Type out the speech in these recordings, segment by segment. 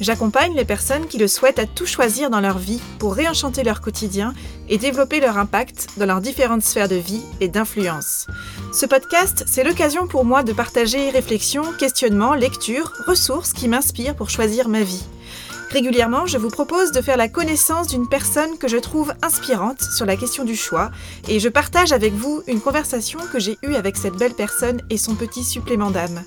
J'accompagne les personnes qui le souhaitent à tout choisir dans leur vie pour réenchanter leur quotidien et développer leur impact dans leurs différentes sphères de vie et d'influence. Ce podcast, c'est l'occasion pour moi de partager réflexions, questionnements, lectures, ressources qui m'inspirent pour choisir ma vie. Régulièrement, je vous propose de faire la connaissance d'une personne que je trouve inspirante sur la question du choix et je partage avec vous une conversation que j'ai eue avec cette belle personne et son petit supplément d'âme.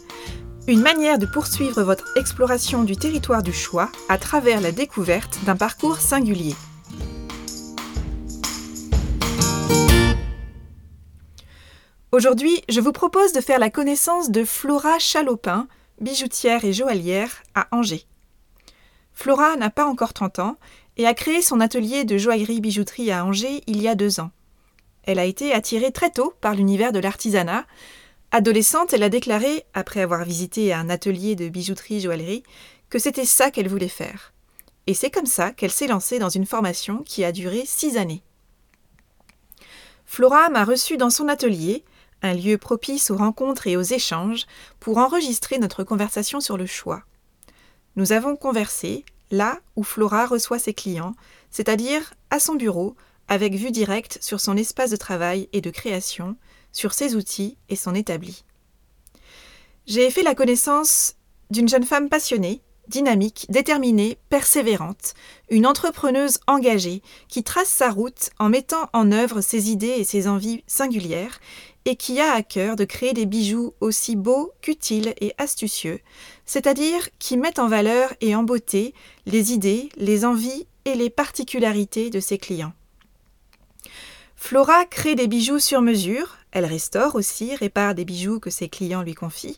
Une manière de poursuivre votre exploration du territoire du choix à travers la découverte d'un parcours singulier. Aujourd'hui, je vous propose de faire la connaissance de Flora Chalopin, bijoutière et joaillière à Angers. Flora n'a pas encore 30 ans et a créé son atelier de joaillerie-bijouterie à Angers il y a deux ans. Elle a été attirée très tôt par l'univers de l'artisanat. Adolescente, elle a déclaré, après avoir visité un atelier de bijouterie-joaillerie, que c'était ça qu'elle voulait faire. Et c'est comme ça qu'elle s'est lancée dans une formation qui a duré six années. Flora m'a reçue dans son atelier, un lieu propice aux rencontres et aux échanges, pour enregistrer notre conversation sur le choix. Nous avons conversé là où Flora reçoit ses clients, c'est-à-dire à son bureau, avec vue directe sur son espace de travail et de création, sur ses outils et son établi. J'ai fait la connaissance d'une jeune femme passionnée, dynamique, déterminée, persévérante, une entrepreneuse engagée qui trace sa route en mettant en œuvre ses idées et ses envies singulières et qui a à cœur de créer des bijoux aussi beaux qu'utiles et astucieux, c'est-à-dire qui mettent en valeur et en beauté les idées, les envies et les particularités de ses clients. Flora crée des bijoux sur mesure, elle restaure aussi, répare des bijoux que ses clients lui confient,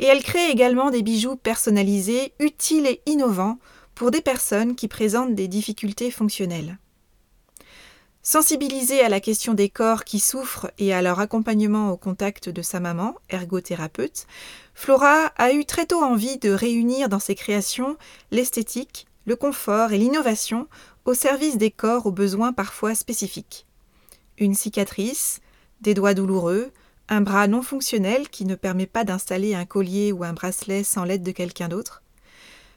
et elle crée également des bijoux personnalisés, utiles et innovants pour des personnes qui présentent des difficultés fonctionnelles. Sensibilisée à la question des corps qui souffrent et à leur accompagnement au contact de sa maman, ergothérapeute, Flora a eu très tôt envie de réunir dans ses créations l'esthétique, le confort et l'innovation au service des corps aux besoins parfois spécifiques. Une cicatrice, des doigts douloureux, un bras non fonctionnel qui ne permet pas d'installer un collier ou un bracelet sans l'aide de quelqu'un d'autre.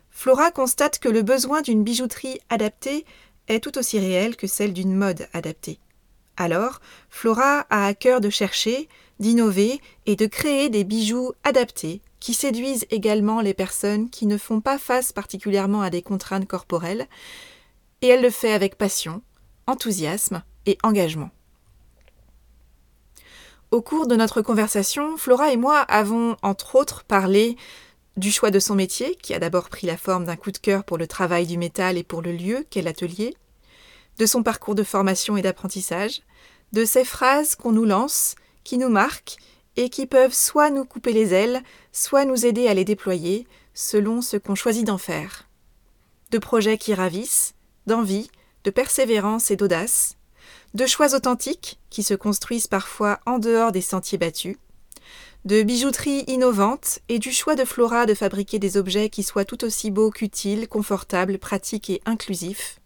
Flora constate que le besoin d'une bijouterie adaptée est tout aussi réelle que celle d'une mode adaptée. Alors, Flora a à cœur de chercher, d'innover et de créer des bijoux adaptés qui séduisent également les personnes qui ne font pas face particulièrement à des contraintes corporelles, et elle le fait avec passion, enthousiasme et engagement. Au cours de notre conversation, Flora et moi avons entre autres parlé du choix de son métier, qui a d'abord pris la forme d'un coup de cœur pour le travail du métal et pour le lieu qu'est l'atelier, de son parcours de formation et d'apprentissage, de ces phrases qu'on nous lance, qui nous marquent et qui peuvent soit nous couper les ailes, soit nous aider à les déployer, selon ce qu'on choisit d'en faire. De projets qui ravissent, d'envie, de persévérance et d'audace, de choix authentiques qui se construisent parfois en dehors des sentiers battus, de bijouterie innovante et du choix de Flora de fabriquer des objets qui soient tout aussi beaux qu'utiles, confortables, pratiques et inclusifs,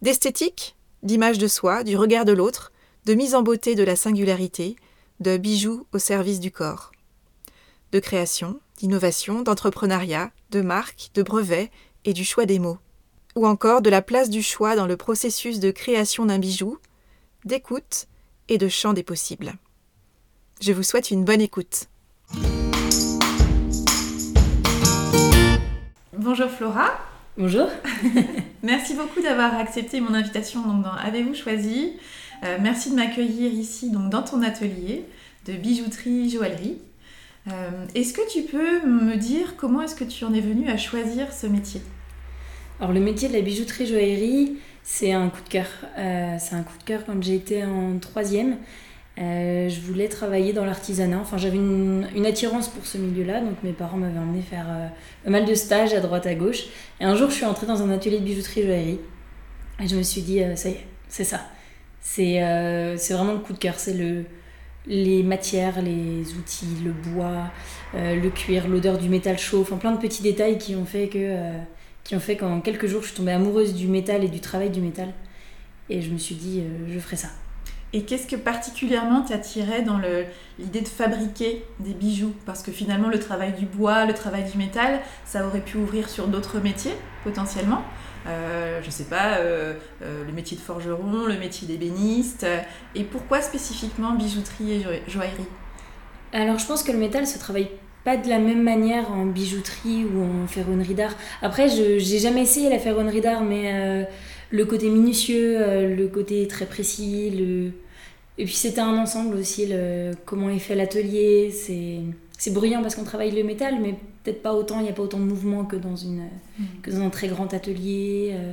d'esthétique, d'image de soi, du regard de l'autre, de mise en beauté de la singularité, de bijoux au service du corps, de création, d'innovation, d'entrepreneuriat, de marque, de brevet et du choix des mots, ou encore de la place du choix dans le processus de création d'un bijou, d'écoute et de champ des possibles. Je vous souhaite une bonne écoute. Bonjour Flora. Bonjour. merci beaucoup d'avoir accepté mon invitation donc, dans Avez-vous choisi? Euh, Merci de m'accueillir ici donc, dans ton atelier de bijouterie, joaillerie. Euh, est-ce que tu peux me dire comment est-ce que tu en es venue à choisir ce métier? Alors le métier de la bijouterie joaillerie, c'est un coup de cœur. Euh, c'est un coup de cœur quand été en troisième. Euh, je voulais travailler dans l'artisanat. Enfin, j'avais une, attirance pour ce milieu-là, donc mes parents m'avaient emmené faire euh, pas mal de stages à droite à gauche. Et un jour, je suis entrée dans un atelier de bijouterie joaillerie. Et je me suis dit, ça y est, c'est ça. C'est vraiment le coup de cœur. C'est le, les matières, les outils, le bois, le cuir, l'odeur du métal chaud, enfin plein de petits détails qui ont fait que qui ont fait qu'en quelques jours je suis tombée amoureuse du métal et du travail du métal et je me suis dit je ferai ça. Et qu'est-ce que particulièrement t'attirait dans l'idée de fabriquer des bijoux? Parce que finalement, le travail du bois, le travail du métal, ça aurait pu ouvrir sur d'autres métiers, potentiellement. Euh, je sais pas, euh, euh, le métier de forgeron, le métier d'ébéniste. Et pourquoi spécifiquement bijouterie et joaillerie? Alors, je pense que le métal se travaille pas de la même manière en bijouterie ou en ferronnerie d'art. Après, je j'ai jamais essayé la ferronnerie d'art, mais le côté minutieux, le côté très précis, le et puis c'était un ensemble aussi, le, comment est fait l'atelier. C'est, c'est bruyant parce qu'on travaille le métal, mais peut-être pas autant, il n'y a pas autant de mouvement que dans, une, mm. que dans un très grand atelier. Euh.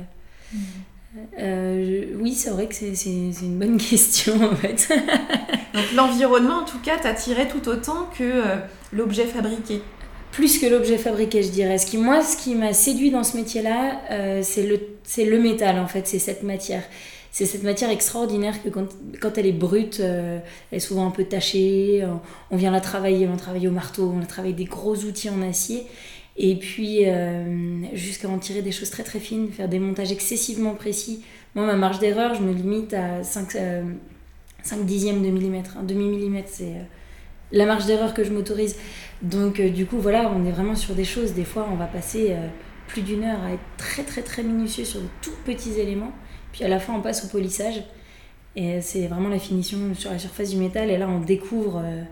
Euh, oui, c'est vrai que c'est, c'est, une bonne question en fait. Donc l'environnement en tout cas t'attirait tout autant que euh, l'objet fabriqué plus que l'objet fabriqué, je dirais. Ce qui, moi, ce qui m'a séduit dans ce métier-là, c'est, le, c'est le métal, en fait, c'est cette matière c'est cette matière extraordinaire que quand, quand elle est brute, euh, elle est souvent un peu tachée. On, vient la travailler, on travaille au marteau, on travaille des gros outils en acier. Et puis, euh, jusqu'à en tirer des choses très très fines, faire des montages excessivement précis. Moi, ma marge d'erreur, je me limite à 5, 5 euh, dixièmes de millimètre. Un demi-millimètre, c'est la marge d'erreur que je m'autorise. Donc, du coup, voilà, on est vraiment sur des choses. Des fois, on va passer plus d'une heure à être très très très minutieux sur de tout petits éléments. Puis à la fin, on passe au polissage. Et c'est vraiment la finition sur la surface du métal. Et là, on découvre, euh,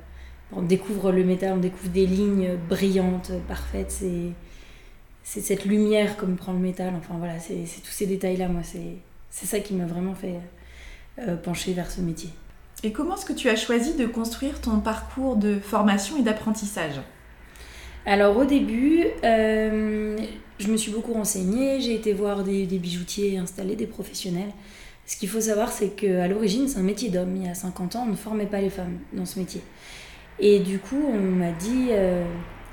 on découvre le métal, on découvre des lignes brillantes, parfaites. C'est, c'est cette lumière comme prend le métal. Enfin voilà, c'est, tous ces détails-là. Moi, c'est, c'est ça qui m'a vraiment fait euh, pencher vers ce métier. Et comment est-ce que tu as choisi de construire ton parcours de formation et d'apprentissage? Alors au début, euh, je me suis beaucoup renseignée, j'ai été voir des, bijoutiers installés, des professionnels. Ce qu'il faut savoir, c'est qu'à l'origine, c'est un métier d'homme. Il y a 50 ans, on ne formait pas les femmes dans ce métier. Et du coup, on m'a dit, euh,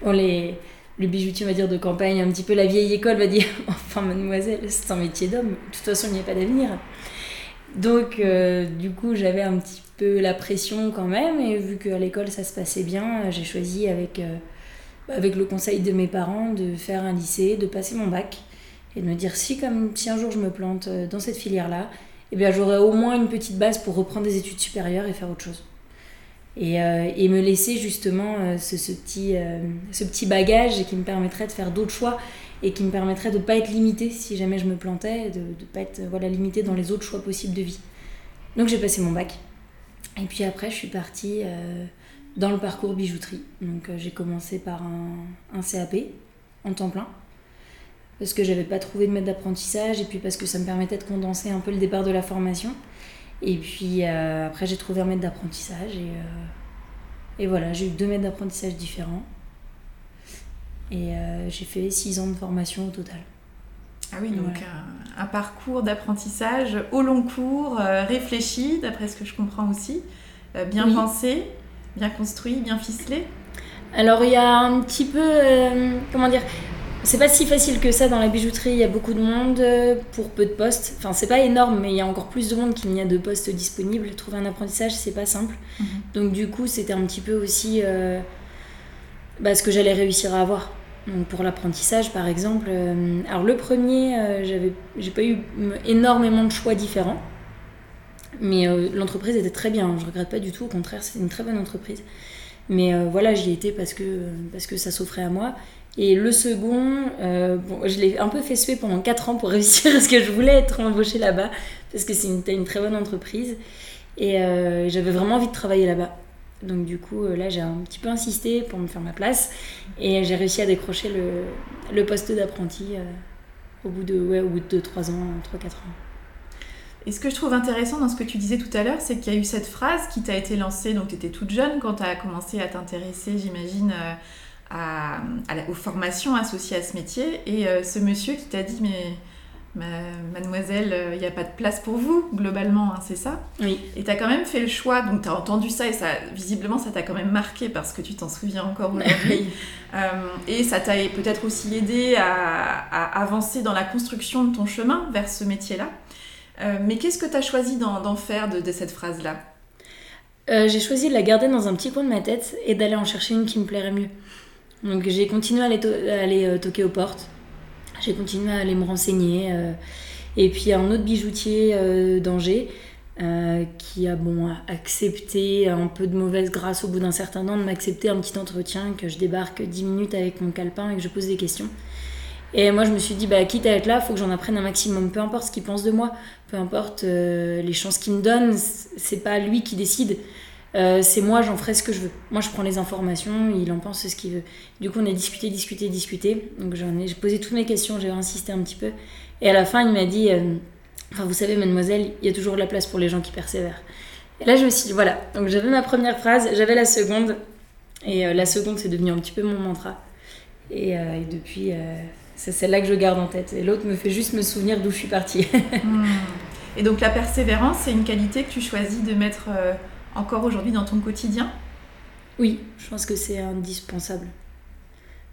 on les, le bijoutier, va dire, de campagne, un petit peu la vieille école, va dire Enfin, mademoiselle, c'est un métier d'homme, de toute façon, il n'y a pas d'avenir. Donc, euh, du coup, j'avais un petit peu la pression quand même, et vu qu'à l'école ça se passait bien, j'ai choisi avec. Euh, avec le conseil de mes parents, de faire un lycée, de passer mon bac et de me dire si, comme, si un jour je me plante dans cette filière-là, eh bien j'aurai au moins une petite base pour reprendre des études supérieures et faire autre chose. Et, euh, et me laisser justement euh, ce, petit, ce petit bagage qui me permettrait de faire d'autres choix et qui me permettrait de ne pas être limité si jamais je me plantais, de ne pas être voilà, limité dans les autres choix possibles de vie. Donc j'ai passé mon bac. Et puis après, je suis partie dans le parcours bijouterie. Donc euh, j'ai commencé par un, CAP en temps plein parce que j'avais pas trouvé de maître d'apprentissage et puis parce que ça me permettait de condenser un peu le départ de la formation. Et puis euh, après j'ai trouvé un maître d'apprentissage et, euh, et voilà, j'ai eu deux maîtres d'apprentissage différents. Et j'ai fait six ans de formation au total. Ah oui, donc un, parcours d'apprentissage au long cours, réfléchi, d'après ce que je comprends aussi, bien pensé bien construit, bien ficelé Alors il y a un petit peu, euh, comment dire, c'est pas si facile que ça dans la bijouterie, il y a beaucoup de monde euh, pour peu de postes. Enfin, c'est pas énorme, mais il y a encore plus de monde qu'il n'y a de postes disponibles. Trouver un apprentissage, c'est pas simple. Mhm. Donc, du coup, c'était un petit peu aussi euh, bah, ce que j'allais réussir à avoir. Donc, pour l'apprentissage, par exemple, alors le premier, j'avais, j'ai pas eu énormément de choix différents. Mais euh, l'entreprise était très bien, je regrette pas du tout, au contraire, c'était une très bonne entreprise. Mais euh, voilà, j'y étais parce que, parce que ça s'offrait à moi. Et le second, euh, bon, je l'ai un peu fait suer pendant 4 ans pour réussir à ce que je voulais être embauchée là-bas, parce que c'est une, très bonne entreprise. Et j'avais vraiment envie de travailler là-bas. Donc du coup, là, j'ai un petit peu insisté pour me faire ma place. Et j'ai réussi à décrocher le, poste d'apprenti au bout de, ouais, au bout de 3 ans, 3-4 ans. Et ce que je trouve intéressant dans ce que tu disais tout à l'heure, c'est qu'il y a eu cette phrase qui t'a été lancée, donc tu étais toute jeune quand tu as commencé à t'intéresser, j'imagine, euh, à, aux formations associées à ce métier. Et euh, ce monsieur qui t'a dit, mais mademoiselle, euh, il n'y a pas de place pour vous, globalement, hein, c'est ça? Oui. Et tu as quand même fait le choix, donc tu as entendu ça et ça, visiblement ça t'a quand même marqué parce que tu t'en souviens encore aujourd'hui. et ça t'a peut-être aussi aidé à, à avancer dans la construction de ton chemin vers ce métier-là. Euh, mais qu'est-ce que tu as choisi d'en faire de, cette phrase-là? J'ai choisi de la garder dans un petit coin de ma tête et d'aller en chercher une qui me plairait mieux. Donc j'ai continué à aller, aller toquer aux portes. J'ai continué à aller me renseigner. et puis un autre bijoutier d'Angers euh, qui a bon accepté un peu de mauvaise grâce au bout d'un certain temps de m'accepter un petit entretien que je débarque 10 minutes avec mon calepin et que je pose des questions. Et moi je me suis dit bah quitte à être là, faut que j'en apprenne un maximum, peu importe ce qu'il pense de moi, peu importe euh, les chances qu'il me donne, c'est pas lui qui décide. Euh, c'est moi, j'en ferai ce que je veux. Moi, je prends les informations, il en pense ce qu'il veut. Du coup, on a discuté, discuté, discuté. Donc, j'ai posé toutes mes questions, j'ai insisté un petit peu. Et à la fin, il m'a dit Enfin, vous savez, mademoiselle, il y a toujours de la place pour les gens qui persévèrent. Et là, je me suis dit, voilà. Donc, j'avais ma première phrase, j'avais la seconde. Et euh, la seconde, c'est devenu un petit peu mon mantra. Et, euh, depuis, euh, c'est celle-là que je garde en tête. Et l'autre me fait juste me souvenir d'où je suis partie. Hmm. Et donc, la persévérance, c'est une qualité que tu choisis de mettre encore aujourd'hui dans ton quotidien? Oui, je pense que c'est indispensable.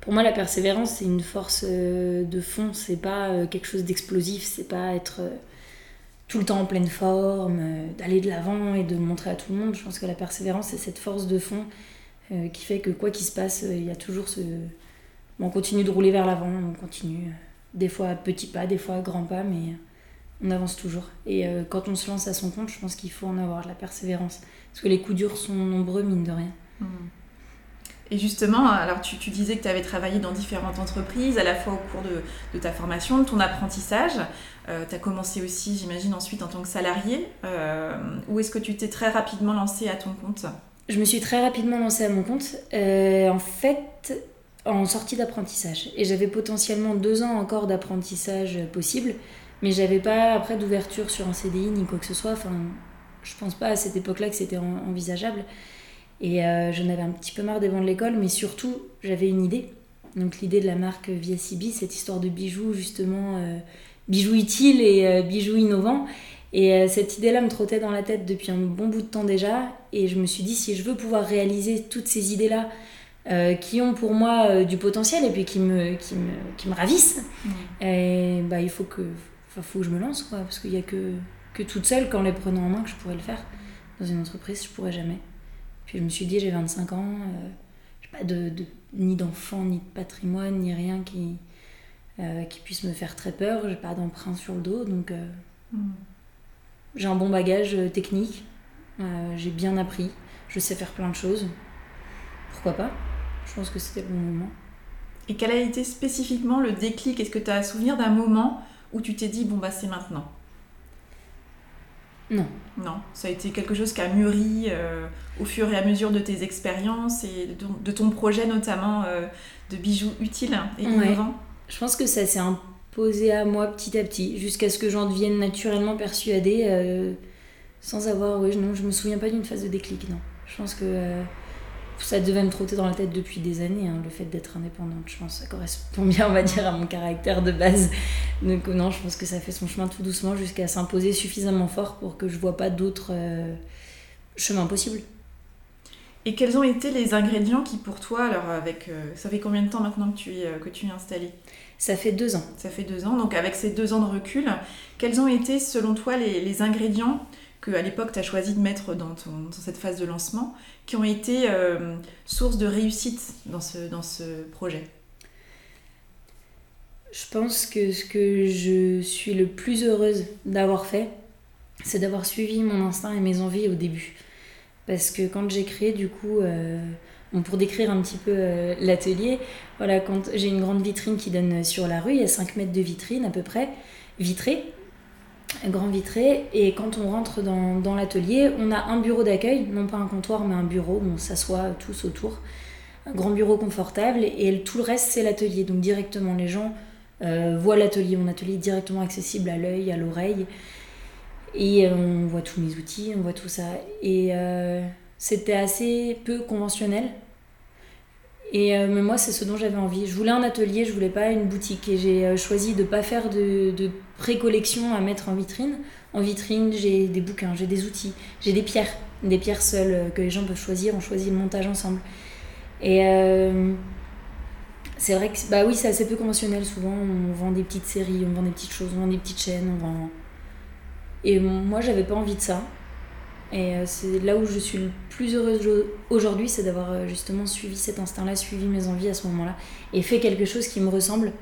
Pour moi, la persévérance, c'est une force de fond. C'est pas quelque chose d'explosif. C'est pas être tout le temps en pleine forme, euh, d'aller de l'avant et de montrer à tout le monde. Je pense que la persévérance, c'est cette force de fond euh, qui fait que quoi qu'il se passe, euh, il y a toujours ce. on continue de rouler vers l'avant, on continue. Des fois à petits pas, des fois à grands pas, mais on avance toujours. Et quand on se lance à son compte, je pense qu'il faut en avoir de la persévérance. Parce que les coups durs sont nombreux, mine de rien. Mmh. Et justement, alors tu, disais que tu avais travaillé dans différentes entreprises, à la fois au cours de, ta formation, de ton apprentissage. Euh, tu as commencé aussi, j'imagine, ensuite en tant que salarié. Euh, où est-ce que tu t'es très rapidement lancé à ton compte Je me suis très rapidement lancée à mon compte. Euh, en fait, en sortie d'apprentissage. Et j'avais potentiellement deux ans encore d'apprentissage possible, mais j'avais pas après d'ouverture sur un CDI ni quoi que ce soit. Enfin, je pense pas à cette époque-là que c'était envisageable. Et euh, j'en avais un petit peu marre des bancs de l'école, mais surtout, j'avais une idée. Donc l'idée de la marque VSIB, cette histoire de bijoux, justement, euh, bijoux utiles et euh, bijoux innovants. Et cette idée-là me trottait dans la tête depuis un bon bout de temps déjà. Et je me suis dit, si je veux pouvoir réaliser toutes ces idées-là, qui ont pour moi du potentiel et puis qui me, qui me, qui me ravissent, et, bah, il faut que, faut que je me lance, quoi, parce qu'il n'y a que, que toute seule, qu'en les prenant en main, que je pourrais le faire. Dans une entreprise, je pourrais jamais. Puis je me suis dit, j'ai 25 ans, euh, j'ai pas de, ni d'enfant, ni de patrimoine, ni rien qui, euh, qui puisse me faire très peur. J'ai pas d'emprunt sur le dos, donc euh, hmm. j'ai un bon bagage technique. j'ai bien appris, je sais faire plein de choses. Pourquoi pas? Je pense que c'était le bon moment. Et quel a été spécifiquement le déclic? Est-ce que tu as un souvenir d'un moment où tu t'es dit, bon, bah c'est maintenant? Non. Non, ça a été quelque chose qui a mûri euh, au fur et à mesure de tes expériences et de ton, projet notamment euh, de bijoux utiles et innovants. Je pense que ça s'est imposé à moi petit à petit, jusqu'à ce que j'en devienne naturellement persuadée, euh, sans avoir... Oui, non, je me souviens pas d'une phase de déclic, non. Je pense que ça devait me trotter dans la tête depuis des années, hein, le fait d'être indépendante. Je pense que ça correspond bien, on va dire, à mon caractère de base. Donc non, je pense que ça fait son chemin tout doucement jusqu'à s'imposer suffisamment fort pour que je vois pas d'autres euh, chemins possibles. Et quels ont été les ingrédients qui pour toi, alors avec, euh, ça fait combien de temps maintenant que tu es, euh, que tu es installée? Ça fait deux ans. Ça fait deux ans, donc avec ces deux ans de recul, quels ont été selon toi les, les ingrédients que à l'époque tu as choisi de mettre dans, cette phase de lancement, qui ont été euh, source de réussite dans ce, projet Je pense que ce que je suis le plus heureuse d'avoir fait, c'est d'avoir suivi mon instinct et mes envies au début. Parce que quand j'ai créé, du coup, euh, pour décrire un petit peu euh, l'atelier, voilà, quand j'ai une grande vitrine qui donne sur la rue, il y a 5 mètres de vitrine à peu près, vitrée grand vitré. Et quand on rentre dans, l'atelier, on a un bureau d'accueil, non pas un comptoir, mais un bureau où on s'assoit tous autour. Un grand bureau confortable. Et tout le reste, c'est l'atelier. Donc directement, les gens euh, voient l'atelier. Mon atelier est directement accessible à l'œil, à l'oreille. Et euh, on voit tous mes outils, on voit tout ça. Et euh, c'était assez peu conventionnel. Et mais moi, c'est ce dont j'avais envie. Je voulais un atelier, je voulais pas une boutique. Et j'ai choisi de pas faire de, pré-collection à mettre en vitrine. En vitrine, j'ai des bouquins, j'ai des outils, j'ai des pierres, des pierres seules euh, que les gens peuvent choisir. On choisit le montage ensemble. Et euh, c'est vrai que, bah oui, c'est assez peu conventionnel. Souvent, on vend des petites séries, on vend des petites choses, on vend des petites chaînes, on vend. Et moi, j'avais pas envie de ça. Et c'est là où je suis le plus heureuse aujourd'hui, c'est d'avoir justement suivi cet instinct-là, suivi mes envies à ce moment-là, et fait quelque chose qui me ressemble,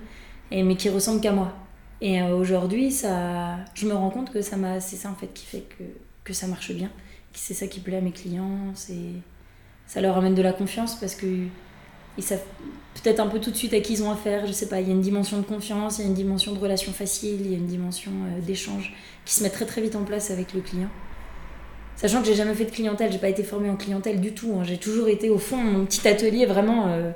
et, mais qui ressemble qu'à moi. Et aujourd'hui, ça, je me rends compte que ça m'a, c'est ça en fait qui fait que, que ça marche bien, c'est ça qui plaît à mes clients, c'est, ça leur amène de la confiance parce que ils savent peut-être un peu tout de suite à qui ils ont affaire, je sais pas, il y a une dimension de confiance, il y a une dimension de relation facile, il y a une dimension euh, d'échange qui se met très très vite en place avec le client. Sachant que j'ai jamais fait de clientèle, j'ai pas été formée en clientèle du tout, hein. j'ai toujours été au fond mon petit atelier vraiment euh,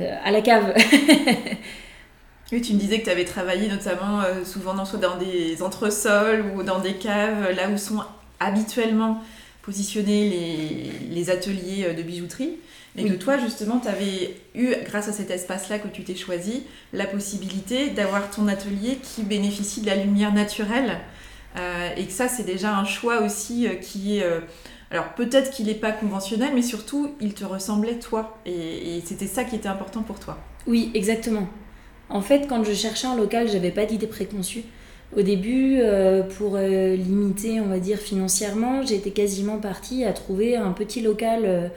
euh, à la cave. oui, tu me disais que tu avais travaillé notamment souvent dans, soit dans des entresols ou dans des caves, là où sont habituellement positionnés les, les ateliers de bijouterie. Et que toi, justement, tu avais eu, grâce à cet espace-là que tu t'es choisi, la possibilité d'avoir ton atelier qui bénéficie de la lumière naturelle. Euh, et que ça, c'est déjà un choix aussi euh, qui est... Euh, alors peut-être qu'il n'est pas conventionnel, mais surtout, il te ressemblait toi. Et, c'était ça qui était important pour toi. Oui, exactement. En fait, quand je cherchais un local, j'avais pas d'idée préconçue. Au début, pour limiter, on va dire, financièrement, j'étais quasiment partie à trouver un petit local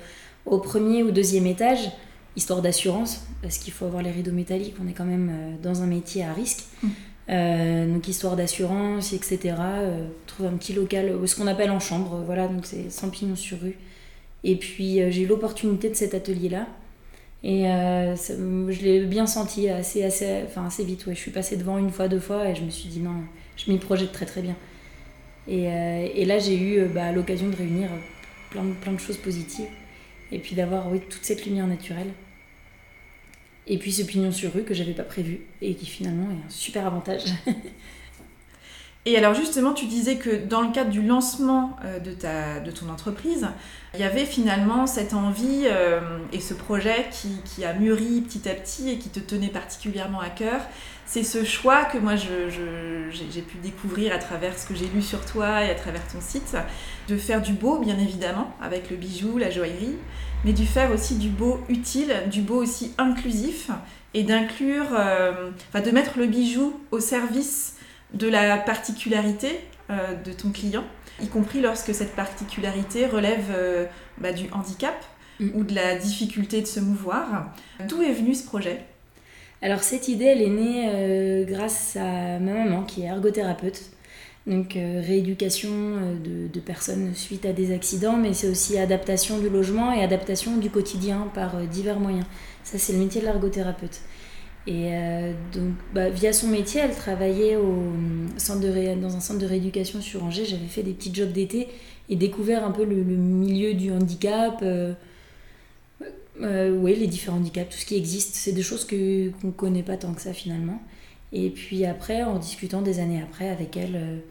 au premier ou deuxième étage, histoire d'assurance, parce qu'il faut avoir les rideaux métalliques, on est quand même dans un métier à risque. Mm. Euh, donc histoire d'assurance, etc. Euh, un petit local, ce qu'on appelle en chambre, voilà, donc c'est 100 pignons sur rue. Et puis j'ai eu l'opportunité de cet atelier-là. Et je l'ai bien senti assez, assez, enfin, assez vite. Ouais. Je suis passée devant une fois, deux fois, et je me suis dit non, je m'y projette très très bien. Et, et là, j'ai eu bah, l'occasion de réunir plein, plein de choses positives. Et puis d'avoir oui, toute cette lumière naturelle. Et puis ce pignon sur rue que j'avais pas prévu et qui finalement est un super avantage. et alors justement, tu disais que dans le cadre du lancement euh, de, ta, de ton entreprise, il y avait finalement cette envie euh, et ce projet qui, qui, a mûri petit à petit et qui te tenait particulièrement à cœur. C'est ce choix que moi j'ai je, pu découvrir à travers ce que j'ai lu sur toi et à travers ton site, de faire du beau bien évidemment avec le bijou, la joaillerie, mais du faire aussi du beau utile, du beau aussi inclusif et d'inclure, euh, enfin de mettre le bijou au service de la particularité euh, de ton client y compris lorsque cette particularité relève euh, bah, du handicap mm. ou de la difficulté de se mouvoir. D'où est venu ce projet? Alors cette idée, elle est née grâce à ma maman qui est ergothérapeute. Donc euh, rééducation de, personnes suite à des accidents, mais c'est aussi adaptation du logement et adaptation du quotidien par divers moyens. Ça, c'est le métier de l'ergothérapeute. Et euh, donc, bah, via son métier, elle travaillait au centre de dans un centre de rééducation sur Angers. J'avais fait des petits jobs d'été et découvert un peu le, milieu du handicap. Euh, euh, oui, les différents handicaps, tout ce qui existe. C'est des choses qu'on ne connaît pas tant que ça finalement. Et puis après, en discutant des années après avec elle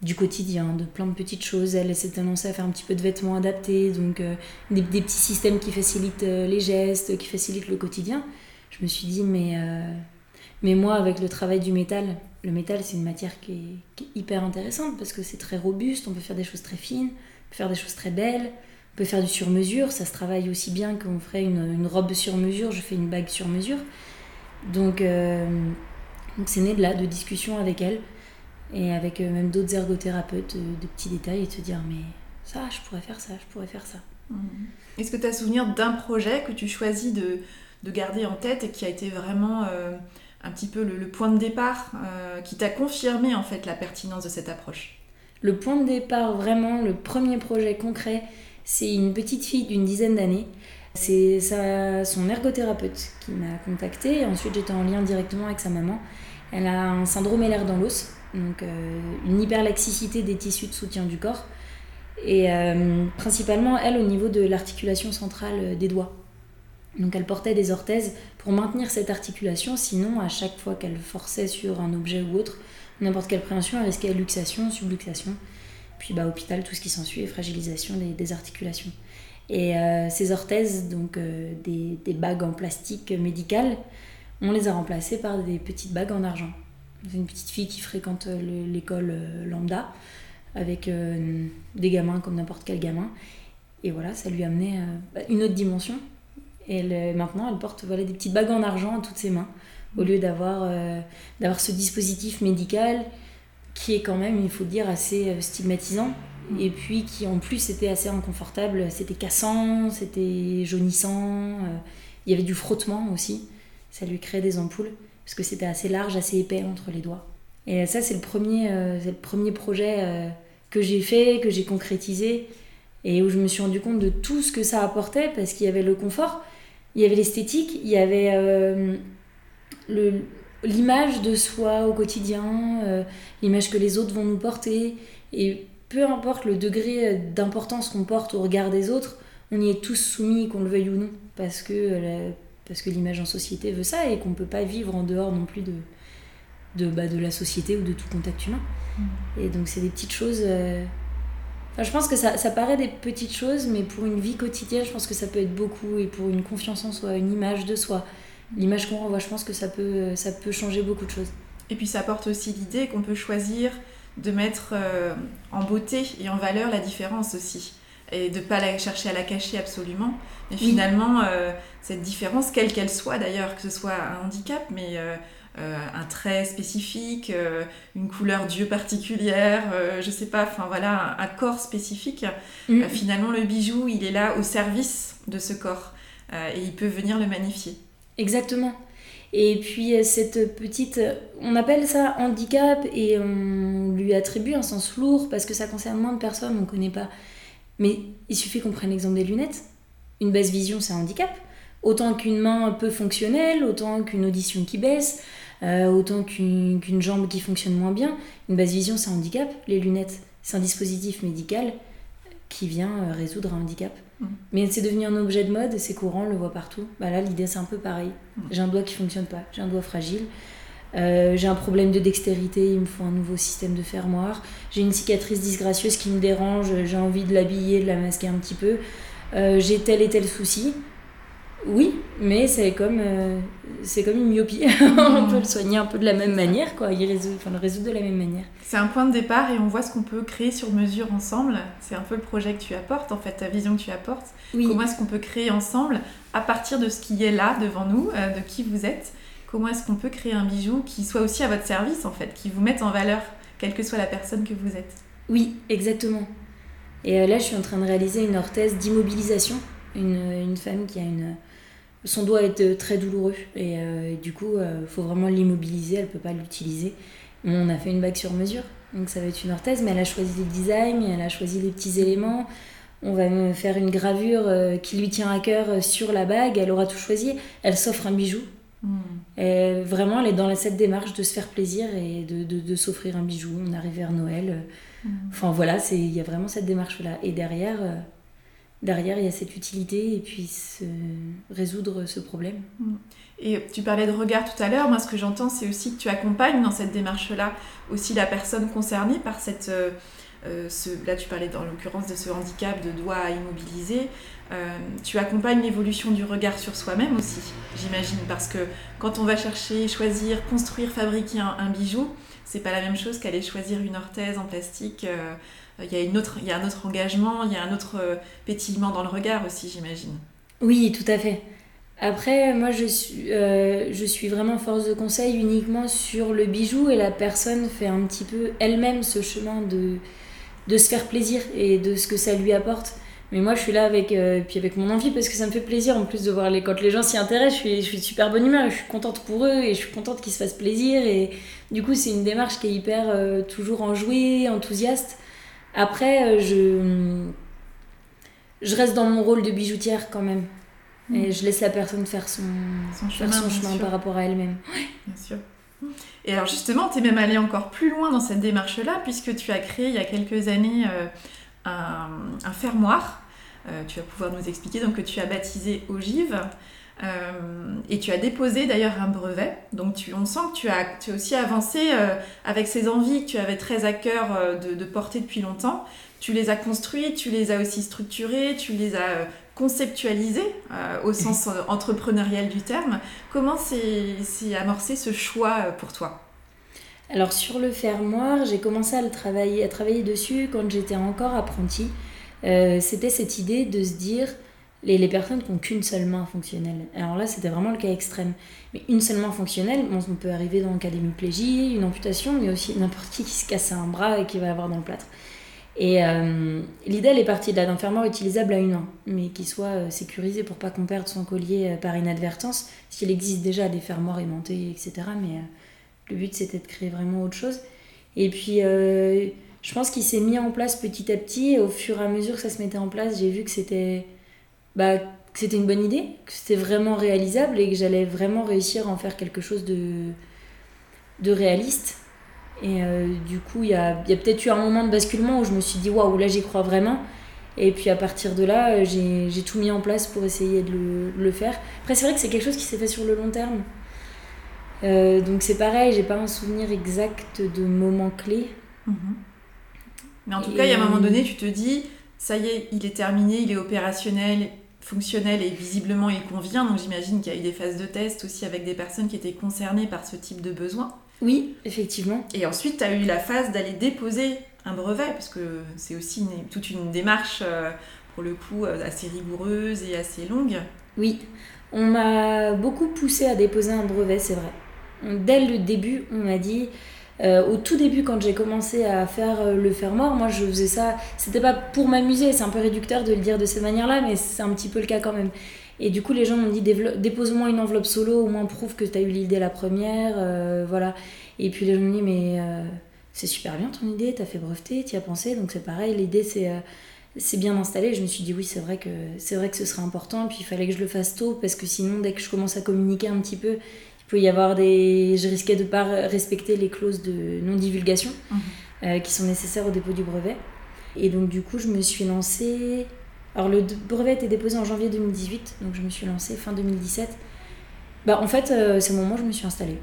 du quotidien, de plein de petites choses. Elle s'est annoncée à faire un petit peu de vêtements adaptés, donc des, des, petits systèmes qui facilitent les gestes, qui facilitent le quotidien je me suis dit, mais, euh, mais moi, avec le travail du métal, le métal, c'est une matière qui est, hyper intéressante parce que c'est très robuste, on peut faire des choses très fines, on peut faire des choses très belles, on peut faire du sur-mesure, ça se travaille aussi bien qu'on ferait une, une, robe sur-mesure, je fais une bague sur-mesure. Donc, euh, donc c'est né de là, de discussions avec elle et avec euh, même d'autres ergothérapeutes, de petits détails et de se dire, mais ça, je pourrais faire ça, je pourrais faire ça. Mmh. Est-ce que tu as souvenir d'un projet que tu choisis de, de garder en tête et qui a été vraiment euh, un petit peu le, point de départ euh, qui t'a confirmé en fait la pertinence de cette approche? Le point de départ, vraiment, le premier projet concret, c'est une petite fille d'une dizaine d'années. C'est son ergothérapeute qui m'a contacté. Ensuite, j'étais en lien directement avec sa maman. Elle a un syndrome LR dans l'os, donc euh, une hyperlaxicité des tissus de soutien du corps. Et principalement, elle, au niveau de l'articulation centrale des doigts. Donc elle portait des orthèses pour maintenir cette articulation, sinon à chaque fois qu'elle forçait sur un objet ou autre, n'importe quelle préhension, elle risquait luxation, subluxation, puis bah, hôpital, tout ce qui s'ensuit, et fragilisation des, articulations. Et euh, ces orthèses, donc euh, des, des, bagues en plastique médical, on les a remplacées par des petites bagues en argent. C'est une petite fille qui fréquente euh, l'école lambda, avec des gamins comme n'importe quel gamin. Et voilà, ça lui a amené une autre dimension et maintenant, elle porte voilà, des petites bagues en argent à toutes ses mains, au lieu d'avoir euh, d'avoir ce dispositif médical qui est quand même, il faut le dire, assez euh, stigmatisant Mm. Et puis qui en plus était assez inconfortable. C'était cassant, c'était jaunissant. euh, il y avait du frottement aussi. Ça lui créait des ampoules parce que c'était assez large, assez épais entre les doigts. Et ça, c'est le premier, euh, le premier projet euh, que j'ai fait, que j'ai concrétisé et où je me suis rendu compte de tout ce que ça apportait parce qu'il y avait le confort, il y avait l'esthétique, il y avait euh, l'image de soi au quotidien, l'image que les autres vont nous porter. Et peu importe le degré d'importance qu'on porte au regard des autres, on y est tous soumis, qu'on le veuille ou non, parce que, parce que l'image en société veut ça et qu'on ne peut pas vivre en dehors non plus de, de, bah, de la société ou de tout contact humain. Et donc c'est des petites choses... euh, Enfin, je pense que ça, ça paraît des petites choses, mais pour une vie quotidienne, je pense que ça peut être beaucoup. Et pour une confiance en soi, une image de soi, l'image qu'on renvoie, je pense que ça peut, ça peut changer beaucoup de choses. Et puis ça apporte aussi l'idée qu'on peut choisir de mettre euh, en beauté et en valeur la différence aussi. Et de ne pas la chercher à la cacher absolument. Mais Oui. finalement, euh, cette différence, quelle qu'elle soit d'ailleurs, que ce soit un handicap, mais euh, euh, un trait spécifique, une couleur d'yeux particulière, je sais pas, enfin voilà, un, un corps spécifique, Mm. finalement le bijou, il est là au service de ce corps. et il peut venir le magnifier. Exactement. Et puis cette petite, on appelle ça handicap et on lui attribue un sens lourd parce que ça concerne moins de personnes, on ne connaît pas. Mais il suffit qu'on prenne l'exemple des lunettes. Une baisse vision, c'est un handicap. Autant qu'une main peu fonctionnelle, autant qu'une audition qui baisse, euh, autant qu'une jambe qui fonctionne moins bien. Une basse vision, c'est un handicap. Les lunettes, c'est un dispositif médical qui vient euh, résoudre un handicap. Mm. Mais c'est devenu un objet de mode, c'est courant, on le voit partout. Bah là, l'idée, c'est un peu pareil. Mm. J'ai un doigt qui fonctionne pas, j'ai un doigt fragile. Euh, j'ai un problème de dextérité, il me faut un nouveau système de fermoir. J'ai une cicatrice disgracieuse qui me dérange, j'ai envie de l'habiller, de la masquer un petit peu. Euh, j'ai tel et tel souci. Oui, mais c'est comme, euh, c'est comme une myopie. on peut le soigner un peu de la même manière, quoi. Il résout, enfin, le résoudre de la même manière. C'est un point de départ et on voit ce qu'on peut créer sur mesure ensemble. C'est un peu le projet que tu apportes, en fait, ta vision que tu apportes. Oui, Comment est-ce qu'on peut créer ensemble, à partir de ce qui est là devant nous, de qui vous êtes, comment est-ce qu'on peut créer un bijou qui soit aussi à votre service, en fait, qui vous mette en valeur, quelle que soit la personne que vous êtes. Oui, exactement. Et euh, là, je suis en train de réaliser une orthèse d'immobilisation. Une, une femme qui a une. Son doigt est euh, très douloureux et, euh, du coup, il faut vraiment l'immobiliser, elle peut pas l'utiliser. On a fait une bague sur mesure, donc ça va être une orthèse, mais elle a choisi les designs, elle a choisi les petits éléments. On va faire une gravure qui lui tient à cœur sur la bague, elle aura tout choisi. Elle s'offre un bijou. Et vraiment, elle est dans cette démarche de se faire plaisir et de, de, de s'offrir un bijou. On arrive vers Noël. euh, Enfin voilà, c'est- il y a vraiment cette démarche-là. Et derrière, euh, derrière, il y a cette utilité et puis résoudre ce problème. Et tu parlais de regard tout à l'heure. Moi, ce que j'entends, c'est aussi que tu accompagnes dans cette démarche-là aussi la personne concernée par cette. euh, euh, ce, là, tu parlais dans l'occurrence de ce handicap de doigt à immobiliser. Euh, tu accompagnes l'évolution du regard sur soi-même aussi, j'imagine, parce que quand on va chercher, choisir, construire, fabriquer un, bijou, c'est pas la même chose qu'aller choisir une orthèse en plastique. euh, Il y, a une autre, y a un autre engagement, il y a un autre euh, pétillement dans le regard aussi, j'imagine. Oui, tout à fait. Après, moi, je suis, je suis vraiment force de conseil uniquement sur le bijou et la personne fait un petit peu elle-même ce chemin de, de se faire plaisir et de ce que ça lui apporte. Mais moi, je suis là avec, euh, puis avec mon envie parce que ça me fait plaisir en plus de voir les, quand les gens s'y intéressent. Je suis, je suis de super bonne humeur et je suis contente pour eux et je suis contente qu'ils se fassent plaisir. Et du coup, c'est une démarche qui est hyper euh, toujours enjouée, enthousiaste. Après, euh, je, je reste dans mon rôle de bijoutière quand même. Et je laisse la personne faire son, Son faire son bien chemin par rapport à elle-même. Bien sûr. Et alors justement, tu es même allé encore plus loin dans cette démarche-là, puisque tu as créé il y a quelques années euh, un, fermoir. Euh, tu vas pouvoir nous expliquer donc que tu as baptisé Ogive. Euh, et tu as déposé d'ailleurs un brevet. Donc tu, on sent que tu as, aussi avancé euh, avec ces envies que tu avais très à cœur de, de porter depuis longtemps. Tu les as construites, tu les as aussi structurées, tu les as conceptualisées au sens entrepreneurial du terme. Comment s'est amorcé ce choix pour toi? Alors sur le fermoir, j'ai commencé à, le travailler, dessus quand j'étais encore apprentie. Euh, c'était cette idée de se dire les, personnes qui n'ont qu'une seule main fonctionnelle. Alors là, c'était vraiment le cas extrême. Mais une seule main fonctionnelle, bon, on peut arriver dans le cas d'hémiplégie, une amputation, mais aussi n'importe qui qui se casse un bras et qui va avoir dans le plâtre. Et euh, l'idée, elle est partie d'un fermoir utilisable à une main, mais qui soit euh, sécurisé pour pas qu'on perde son collier par inadvertance, parce qu'il existe déjà des fermoirs aimantés, etc. Mais le but, c'était de créer vraiment autre chose. Et puis, je pense qu'il s'est mis en place petit à petit, et au fur et à mesure que ça se mettait en place, j'ai vu que c'était bah, c'était une bonne idée, que c'était vraiment réalisable et que j'allais vraiment réussir à en faire quelque chose de, de réaliste. Et euh, du coup, il y a, y a peut-être eu un moment de basculement où je me suis dit, waouh, là j'y crois vraiment. Et puis à partir de là, euh, j'ai tout mis en place pour essayer de le, le faire. Après, c'est vrai que c'est quelque chose qui s'est fait sur le long terme. Euh, donc c'est pareil, j'ai pas un souvenir exact de moments clés. Mhm. Mais en tout cas, il y a un moment donné, tu te dis, ça y est, il est terminé, il est opérationnel, fonctionnel et visiblement il convient. Donc j'imagine qu'il y a eu des phases de test aussi avec des personnes qui étaient concernées par ce type de besoin. Oui, effectivement. Et ensuite, tu as eu la phase d'aller déposer un brevet, parce que c'est aussi toute une démarche, euh, pour le coup, euh, assez rigoureuse et assez longue. Oui, on m'a beaucoup poussé à déposer un brevet, c'est vrai. Dès le début, on m'a dit, euh, au tout début, quand j'ai commencé à faire le faire mort, moi je faisais ça, c'était pas pour m'amuser, c'est un peu réducteur de le dire de cette manière-là, mais c'est un petit peu le cas quand même. Et du coup, les gens m'ont dit dépose-moi une enveloppe solo, au moins prouve que tu as eu l'idée la première. Euh, voilà. Et puis les gens m'ont dit mais euh, c'est super bien ton idée, tu as fait breveter, tu as pensé. Donc c'est pareil, l'idée c'est euh, c'est bien installé. Je me suis dit oui, c'est vrai, que, c'est vrai que ce serait important. Et puis il fallait que je le fasse tôt parce que sinon, dès que je commence à communiquer un petit peu, peut y avoir des. Je risquais de ne pas respecter les clauses de non-divulgation mhm. qui sont nécessaires au dépôt du brevet. Et donc du coup, je me suis lancée alors le brevet été déposé en janvier 2018, donc je me suis lancée fin 2017. Bah, en fait, euh, c'est au moment où je me suis installée.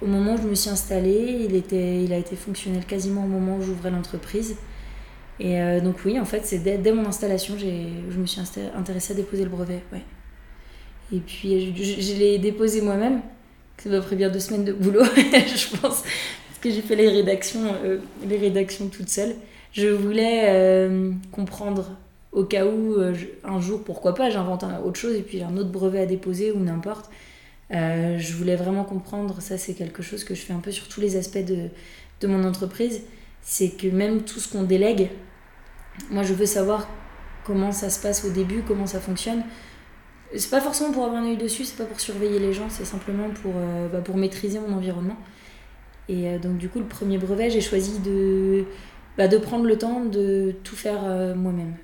Au moment où je me suis installée, il, était, il a été fonctionnel quasiment au moment où j'ouvrais l'entreprise. Et euh, donc oui, en fait, c'est dès, dès, mon installation, je me suis intéressée à déposer le brevet. Ouais. Et puis, je, l'ai déposé moi-même. Ça pris bien deux semaines de boulot, je pense, parce que j'ai fait les rédactions, euh, les rédactions toute seule. Je voulais comprendre au cas où euh, un jour, pourquoi pas, j'invente autre chose et puis un autre brevet à déposer ou n'importe. Euh, je voulais vraiment comprendre, ça c'est quelque chose que je fais un peu sur tous les aspects de, de mon entreprise, c'est que même tout ce qu'on délègue, moi je veux savoir comment ça se passe au début, comment ça fonctionne. C'est pas forcément pour avoir un œil dessus, c'est pas pour surveiller les gens, c'est simplement pour, euh, bah, pour maîtriser mon environnement. Et donc du coup, le premier brevet, j'ai choisi de, bah, de prendre le temps de tout faire moi-même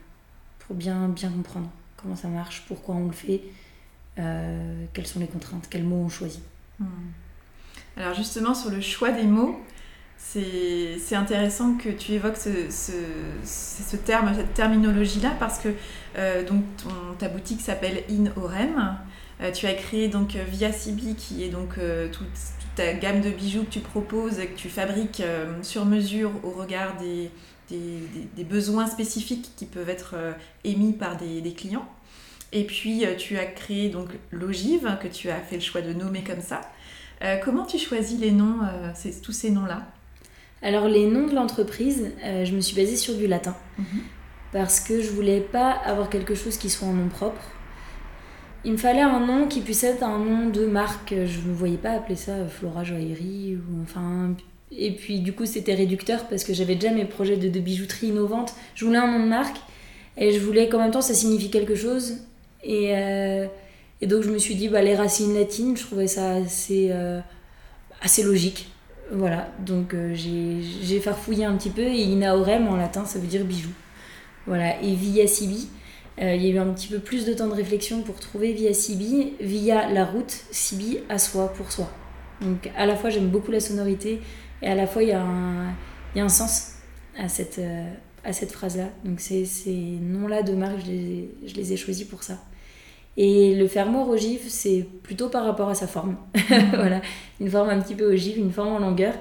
pour bien, bien comprendre comment ça marche, pourquoi on le fait, euh, quelles sont les contraintes, quels mots on choisit. Hmm. Alors justement sur le choix des mots, c'est intéressant que tu évoques ce, ce, ce terme, cette terminologie-là, parce que euh, donc ta boutique s'appelle In Orem. Euh, tu as créé donc Via Sibi, qui est donc toute, ta gamme de bijoux que tu proposes, que tu fabriques sur mesure au regard des, des, besoins spécifiques qui peuvent être euh, émis par des, clients. Et puis, euh, tu as créé donc l'ogive, que tu as fait le choix de nommer comme ça. Euh, comment tu choisis les noms, tous ces noms-là? Alors, les noms de l'entreprise, je me suis basée sur du latin. Mhm. Parce que je voulais pas avoir quelque chose qui soit en nom propre. Il me fallait un nom qui puisse être un nom de marque. Je ne voyais pas appeler ça Flora Joaillerie ou enfin et puis du coup c'était réducteur parce que j'avais déjà mes projets de, bijouterie innovante. Je voulais un nom de marque et je voulais qu'en même temps ça signifie quelque chose. Et, euh, et donc je me suis dit bah, les racines latines, je trouvais ça assez, euh, assez logique. Voilà, donc euh, j'ai farfouillé un petit peu et inaorem en latin ça veut dire bijou. Voilà, et via Sibi, il y a eu un petit peu plus de temps de réflexion pour trouver via Sibi, via la route, Sibi à soi, pour soi. Donc à la fois j'aime beaucoup la sonorité, et à la fois, il y a un, il y a un sens à cette, euh, à cette phrase-là. Donc ces, ces noms-là de marque, je les, je les ai choisis pour ça. Et le fermoir ogive, c'est plutôt par rapport à sa forme. voilà, une forme un petit peu ogive, une forme en longueur,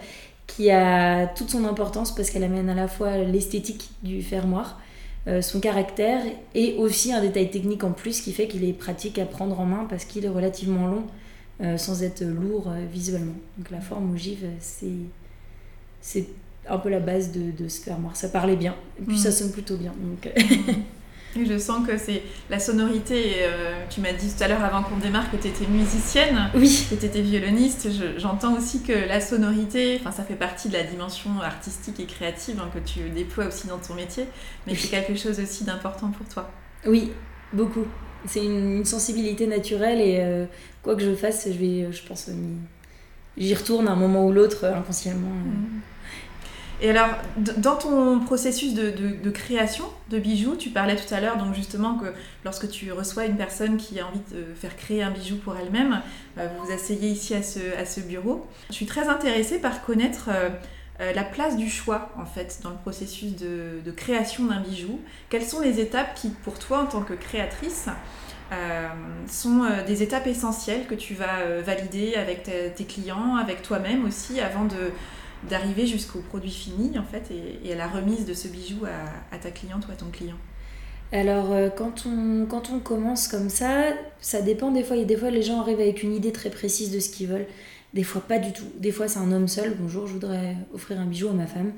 qui a toute son importance parce qu'elle amène à la fois l'esthétique du fermoir, euh, son caractère et aussi un détail technique en plus qui fait qu'il est pratique à prendre en main parce qu'il est relativement long euh, sans être lourd visuellement. Donc la forme ogive, c'est c'est un peu la base de, de ce fermoir. Ça parlait bien, et puis ça mm. sonne plutôt bien. Donc... Mm. je sens que c'est la sonorité. Euh, tu m'as dit tout à l'heure avant qu'on démarre que tu étais musicienne, oui. que tu étais violoniste. J'entends aussi que la sonorité, ça fait partie de la dimension artistique et créative hein, que tu déploies aussi dans ton métier, mais c'est quelque chose aussi d'important pour toi. Oui, beaucoup. C'est une, sensibilité naturelle et euh, quoi que je fasse, je vais, je pense, j'y retourne à un moment ou l'autre inconsciemment. Mmh. Et alors, dans ton processus de, création de bijoux, tu parlais tout à l'heure donc justement que lorsque tu reçois une personne qui a envie de faire créer un bijou pour elle-même, euh, vous vous asseyez ici à ce, bureau. Je suis très intéressée par connaître euh, euh, la place du choix en fait dans le processus de, création d'un bijou. Quelles sont les étapes qui, pour toi en tant que créatrice, sont des étapes essentielles que tu vas valider avec tes clients, avec toi-même aussi, avant de d'arriver jusqu'au produit fini en fait et, à la remise de ce bijou à, ta cliente ou à ton client alors euh, quand on, quand on commence comme ça, ça dépend des fois. A des fois les gens arrivent avec une idée très précise de ce qu'ils veulent. Des fois pas du tout. Des fois c'est un homme seul. Bonjour, je voudrais offrir un bijou à ma femme.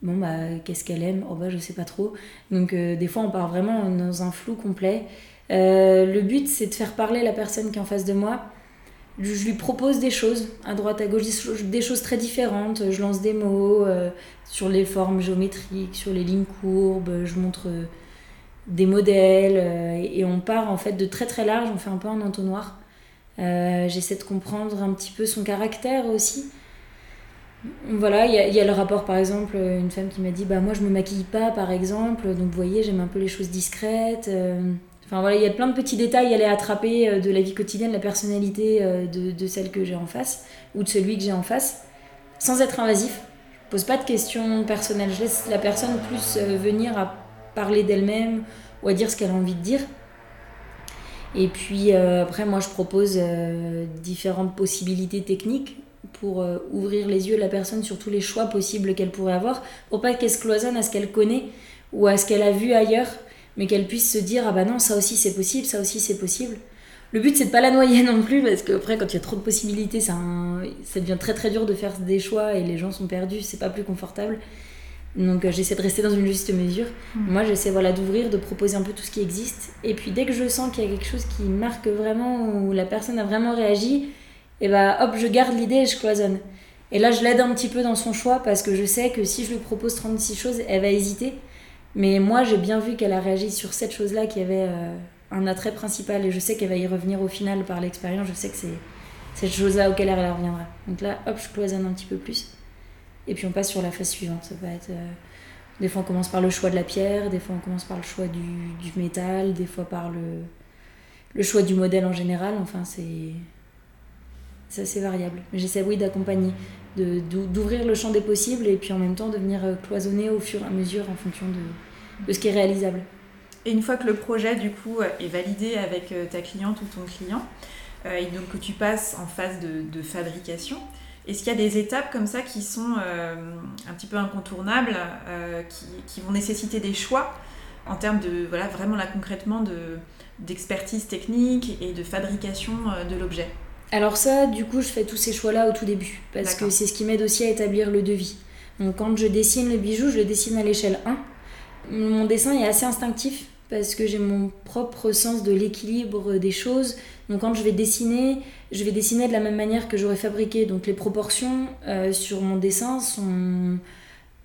Bon bah qu'est-ce qu'elle aime? Oh bah je sais pas trop. Donc euh, des fois on part vraiment dans un flou complet. Euh, le but c'est de faire parler la personne qui est en face de moi je lui propose des choses à droite, à gauche, des choses très différentes. Je lance des mots euh, sur les formes géométriques, sur les lignes courbes, je montre euh, des modèles euh, et on part en fait de très très large, on fait un peu un entonnoir. J'essaie de comprendre un petit peu son caractère aussi. Voilà, il y, y, a le rapport par exemple, une femme qui m'a dit Bah, moi je me maquille pas par exemple, donc vous voyez, j'aime un peu les choses discrètes. Enfin voilà, il y a plein de petits détails à aller attraper euh, de la vie quotidienne, la personnalité euh, de, celle que j'ai en face ou de celui que j'ai en face, sans être invasif. Je pose pas de questions personnelles, je laisse la personne plus euh, venir à parler d'elle-même ou à dire ce qu'elle a envie de dire. Et puis après, moi je propose différentes possibilités techniques pour ouvrir les yeux de la personne sur tous les choix possibles qu'elle pourrait avoir, pour pas qu'elle se cloisonne à ce qu'elle connaît ou à ce qu'elle a vu ailleurs mais qu'elle puisse se dire ah bah non ça aussi c'est possible ça aussi c'est possible. Le but c'est de pas la noyer non plus parce qu'après quand il y a trop de possibilités ça, ça devient très très dur de faire des choix et les gens sont perdus c'est pas plus confortable. Donc euh, j'essaie de rester dans une juste mesure. Mmh. moi j'essaie voilà d'ouvrir de proposer un peu tout ce qui existe. Et puis dès que je sens qu'il y a quelque chose qui marque vraiment où la personne a vraiment réagi et bah hop je garde l'idée et je cloisonne. Et là je l'aide un petit peu dans son choix parce que je sais que si je lui propose 36 choses elle va hésiter mais moi, j'ai bien vu qu'elle a réagi sur cette chose-là qui avait euh, un attrait principal et je sais qu'elle va y revenir au final par l'expérience. Je sais que c'est cette chose-là auquel elle reviendra. Donc là, hop, je cloisonne un petit peu plus. Et puis on passe sur la phase suivante. Ça être. Euh, des fois, on commence par le choix de la pierre, des fois, on commence par le choix du, métal, des fois par le, choix du modèle en général. Enfin, c'est. C'est assez variable. J'essaie, oui, d'accompagner, d'ouvrir le champ des possibles et puis en même temps de venir euh, cloisonner au fur et à mesure en fonction de, de ce qui est réalisable. Et une fois que le projet, du coup, est validé avec euh, ta cliente ou ton client, euh, et donc que tu passes en phase de, fabrication, est-ce qu'il y a des étapes comme ça qui sont un petit peu incontournables, qui, qui, vont nécessiter des choix en termes de, voilà, vraiment là concrètement, d'expertise technique et de fabrication de l'objet? Alors ça, du coup, je fais tous ces choix-là au tout début, parce que c'est ce qui m'aide aussi à établir le devis. Donc quand je dessine le bijou, je le dessine à l'échelle 1. Mon dessin est assez instinctif, parce que j'ai mon propre sens de l'équilibre des choses. Donc quand je vais dessiner, je vais dessiner de la même manière que j'aurais fabriqué. Donc les proportions euh, sur mon dessin sont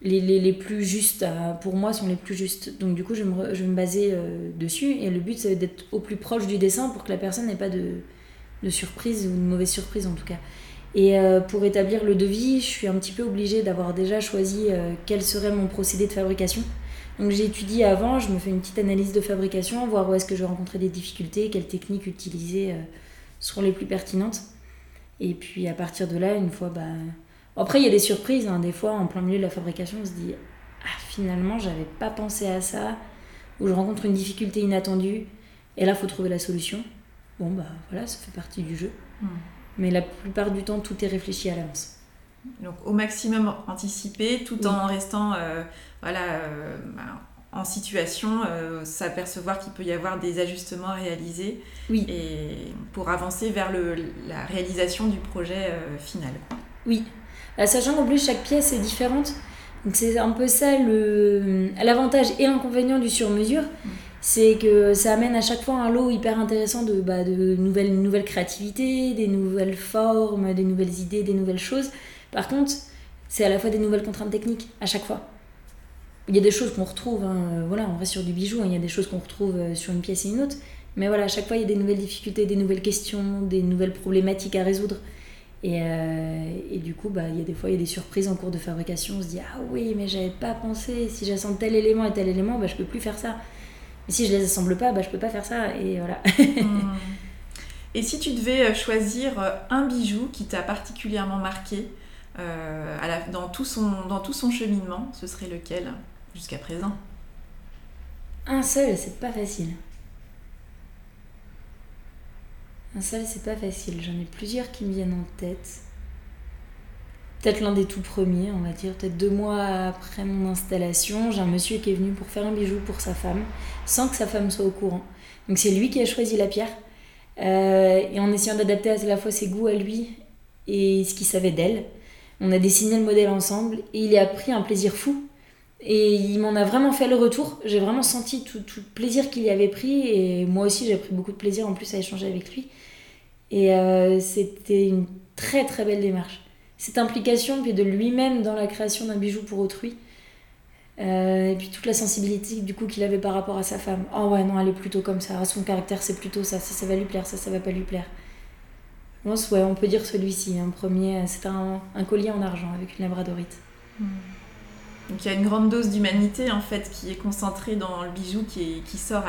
les, les, plus justes, euh, pour moi, sont les plus justes. Donc du coup, je vais me, je me baser euh, dessus. Et le but, c'est d'être au plus proche du dessin pour que la personne n'ait pas de, de surprise ou de mauvaise surprise en tout cas. Et euh, pour établir le devis, je suis un petit peu obligée d'avoir déjà choisi euh, quel serait mon procédé de fabrication. Donc j'ai étudié avant, je me fais une petite analyse de fabrication, voir où est-ce que je vais des difficultés, quelles techniques utiliser euh, seront les plus pertinentes. Et puis à partir de là, une fois, bah... Après il y a des surprises, hein. des fois en plein milieu de la fabrication, on se dit ah finalement j'avais pas pensé à ça, ou je rencontre une difficulté inattendue, et là faut trouver la solution bon bah voilà, ça fait partie du jeu. Hmm. Mais la plupart du temps, tout est réfléchi à l'avance. Donc au maximum anticipé, tout en restant euh, voilà, euh, bah, en situation, euh, s'apercevoir qu'il peut y avoir des ajustements réalisés oui. et pour avancer vers le, la réalisation du projet final. Oui, bah, sachant qu'en plus chaque pièce est différente. Donc c'est un peu ça l'avantage et l'inconvénient du sur-mesure. Hmm c'est que ça amène à chaque fois un lot hyper intéressant de, bah, de nouvelles, nouvelles créativités, des nouvelles formes, des nouvelles idées, des nouvelles choses. Par contre, c'est à la fois des nouvelles contraintes techniques, à chaque fois. Il y a des choses qu'on retrouve, hein, voilà, on reste sur du bijou, hein, il y a des choses qu'on retrouve euh, sur une pièce et une autre, mais voilà, à chaque fois il y a des nouvelles difficultés, des nouvelles questions, des nouvelles problématiques à résoudre. Et, euh, et, du coup, bah, il y a des fois, il y a des surprises en cours de fabrication. On se dit, ah oui, mais j'avais pas pensé, si j'assemble tel élément et tel élément, bah, je peux plus faire ça. Mais si je les assemble pas, bah, je peux pas faire ça. Et voilà. Hmm. Et si tu devais euh, choisir euh, un bijou qui t'a particulièrement marqué euh, à la, dans, tout son, dans tout son cheminement, ce serait lequel jusqu'à présent? Un seul, c'est pas facile. Un seul, c'est pas facile. J'en ai plusieurs qui me viennent en tête. Peut-être l'un des tout premiers, on va dire. Peut-être deux mois après mon installation, j'ai un monsieur qui est venu pour faire un bijou pour sa femme, sans que sa femme soit au courant. Donc c'est lui qui a choisi la pierre. Euh, et en essayant d'adapter à la fois ses goûts à lui et ce qu'il savait d'elle, on a dessiné le modèle ensemble et il a pris un plaisir fou. Et il m'en a vraiment fait le retour. J'ai vraiment senti tout, tout le plaisir qu'il y avait pris et moi aussi j'ai pris beaucoup de plaisir en plus à échanger avec lui. Et euh, c'était une très très belle démarche. Cette implication puis de lui-même dans la création d'un bijou pour autrui. Euh, et puis toute la sensibilité du coup qu'il avait par rapport à sa femme. Oh ouais, non, elle est plutôt comme ça. Son caractère, c'est plutôt ça. Ça, ça va lui plaire, ça, ça va pas lui plaire. Pense, ouais, on peut dire celui-ci. Un premier, c'est un, un, collier en argent avec une labradorite. Hmm. Donc il y a une grande dose d'humanité en fait qui est concentrée dans le bijou qui, sort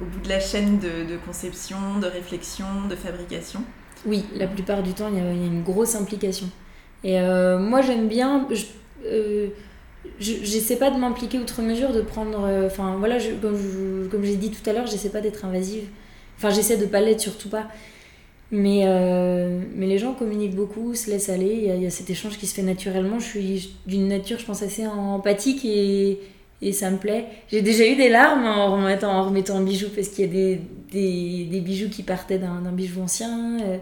au bout de la chaîne de, conception, de réflexion, de fabrication. Oui, la plupart du temps, il y a, une grosse implication. Et euh, moi, j'aime bien. Je, euh, j'essaie pas de m'impliquer outre mesure, de prendre. Euh, enfin, voilà, je, comme, comme j'ai dit tout à l'heure, j'essaie pas d'être invasive. Enfin, j'essaie de pas l'être, surtout pas. Mais, euh, mais les gens communiquent beaucoup, se laissent aller. Il y, y, a, cet échange qui se fait naturellement. Je suis d'une nature, je pense, assez empathique et, et ça me plaît. J'ai déjà eu des larmes en remettant, en remettant un bijou parce qu'il y a des, des, des, bijoux qui partaient d'un bijou ancien, euh,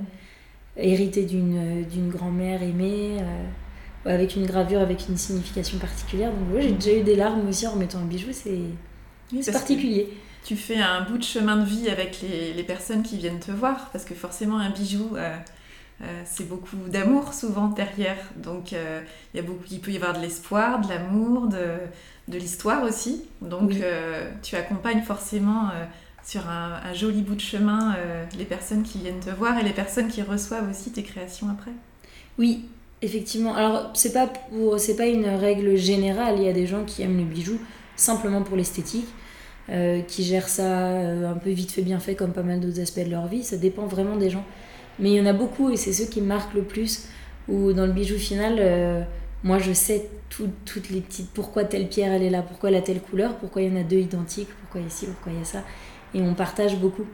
hérité d'une grand-mère aimée, euh, avec une gravure avec une signification particulière. Donc, ouais, j'ai déjà eu des larmes aussi en remettant un bijou, c'est particulier. Tu fais un bout de chemin de vie avec les, les, personnes qui viennent te voir parce que forcément, un bijou. Euh, euh, c'est beaucoup d'amour souvent derrière. Donc euh, il, y a beaucoup, il peut y avoir de l'espoir, de l'amour, de, de l'histoire aussi. Donc oui. euh, tu accompagnes forcément sur un, joli bout de chemin euh, les personnes qui viennent te voir et les personnes qui reçoivent aussi tes créations après. Oui, effectivement. Alors c'est pas pour, c'est pas une règle générale. Il y a des gens qui aiment le bijou simplement pour l'esthétique. Euh, qui gèrent ça un peu vite fait bien fait comme pas mal d'autres aspects de leur vie ça dépend vraiment des gens mais il y en a beaucoup et c'est ceux qui marquent le plus où dans le bijou final euh, moi je sais tout, toutes les petites pourquoi telle pierre elle est là pourquoi elle a telle couleur pourquoi il y en a deux identiques pourquoi ici pourquoi il y a ça et on partage beaucoup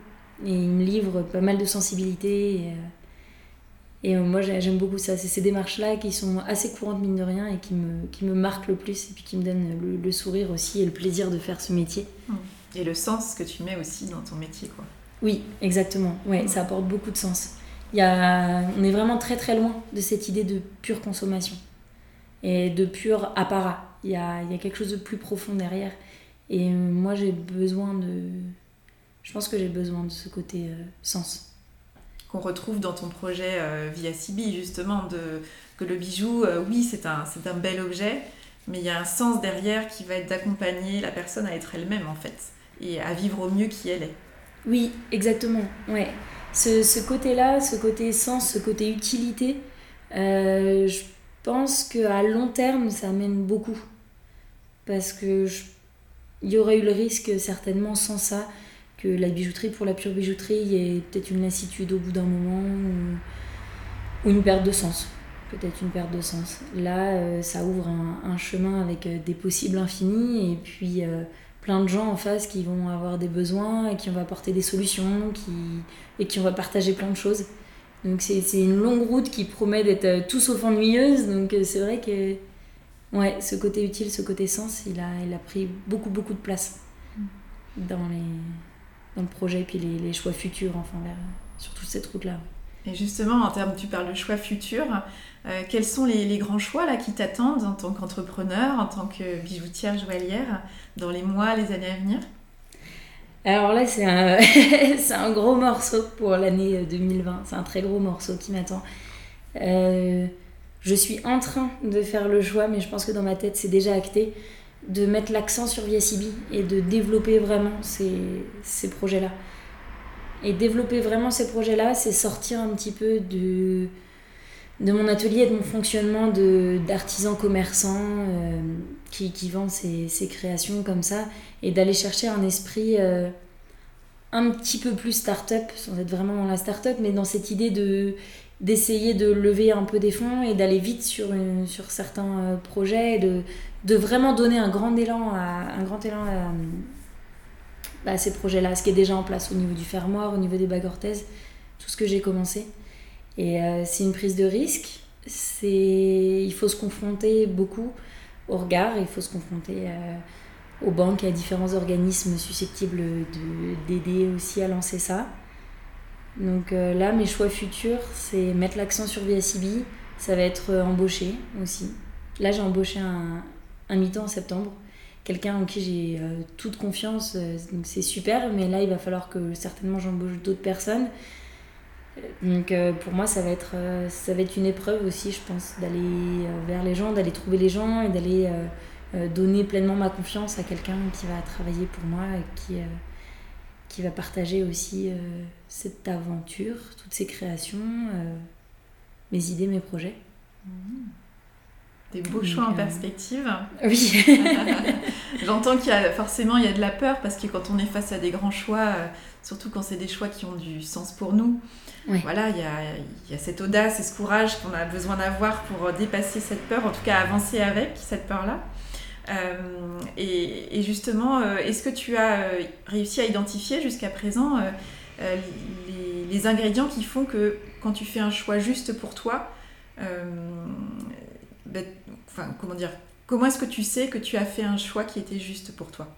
et il me livre pas mal de sensibilité et, euh, et euh, moi j'aime beaucoup ça c'est ces démarches là qui sont assez courantes mine de rien et qui me, qui me marquent le plus et puis qui me donnent le, le sourire aussi et le plaisir de faire ce métier et le sens que tu mets aussi dans ton métier quoi oui exactement ouais mmh. ça apporte beaucoup de sens il y a, on est vraiment très très loin de cette idée de pure consommation et de pur apparat. Il y a, il y a quelque chose de plus profond derrière. Et moi, j'ai besoin de. Je pense que j'ai besoin de ce côté euh, sens. Qu'on retrouve dans ton projet euh, via Sibi, justement, de, que le bijou, euh, oui, c'est un, un bel objet, mais il y a un sens derrière qui va être d'accompagner la personne à être elle-même, en fait, et à vivre au mieux qui elle est. Oui, exactement. Ouais ce, ce côté-là, ce côté sens, ce côté utilité, je pense qu'à long terme, ça amène beaucoup. Parce que je, il y aurait eu le risque, certainement, sans ça, que la bijouterie, pour la pure bijouterie, il y ait peut-être une lassitude au bout d'un moment ou, ou, une perte de sens. Peut-être une perte de sens. Là, euh, ça ouvre un, un, chemin avec euh, des possibles infinis et puis euh, plein de gens en face qui vont avoir des besoins et qui vont apporter des solutions qui, et qui vont partager plein de choses. Donc c'est une longue route qui promet d'être tout sauf ennuyeuse. Donc c'est vrai que ouais, ce côté utile, ce côté sens, il a, il a pris beaucoup beaucoup de place dans, les, dans le projet et puis les, les choix futurs enfin, vers, sur toute cette route-là. Et justement, en termes, tu parles de choix futurs, euh, quels sont les, les, grands choix là qui t'attendent en tant qu'entrepreneur, en tant que bijoutière joaillière, dans les mois, les années à venir? Alors là, c'est un, c'est un gros morceau pour l'année 2020. C'est un très gros morceau qui m'attend. je suis en train de faire le choix, mais je pense que dans ma tête, c'est déjà acté, de mettre l'accent sur VSIB et de développer vraiment ces, ces projets-là. Et développer vraiment ces projets-là, c'est sortir un petit peu de, de mon atelier et de mon fonctionnement d'artisan commerçant euh, qui, qui, vend ses, ses, créations comme ça et d'aller chercher un esprit euh, un petit peu plus start-up, sans être vraiment dans la start-up, mais dans cette idée de d'essayer de lever un peu des fonds et d'aller vite sur, sur certains euh, projets, de, de vraiment donner un grand élan à, un grand élan à, bah, ces projets-là, ce qui est déjà en place au niveau du fermoir, au niveau des bagues orthèses, tout ce que j'ai commencé. Et euh, c'est une prise de risque. Il faut se confronter beaucoup au regard, il faut se confronter euh, aux banques et à différents organismes susceptibles d'aider aussi à lancer ça. Donc euh, là, mes choix futurs, c'est mettre l'accent sur VSIB, ça va être embaucher aussi. Là, j'ai embauché un, un mi-temps en septembre quelqu'un en qui j'ai euh, toute confiance, euh, donc c'est super, mais là il va falloir que certainement j'embauche d'autres personnes. Donc euh, pour moi ça va, être, ça va être une épreuve aussi, je pense, d'aller vers les gens, d'aller trouver les gens et d'aller donner pleinement ma confiance à quelqu'un qui va travailler pour moi et qui, qui va partager aussi cette aventure, toutes ces créations, mes idées, mes projets. Mmh. Des beaux choix en euh, perspective. Oui. J'entends qu'il y a forcément il y a de la peur parce que quand on est face à des grands choix, euh, surtout quand c'est des choix qui ont du sens pour nous, voilà, il y a, il y a cette audace et ce courage qu'on a besoin d'avoir pour dépasser cette peur, en tout cas avancer avec cette peur-là. Euh, et, justement, est-ce que tu as réussi à identifier jusqu'à présent les, ingrédients qui font que quand tu fais un choix juste pour toi, ben, comment dire, comment est-ce que tu sais que tu as fait un choix qui était juste pour toi?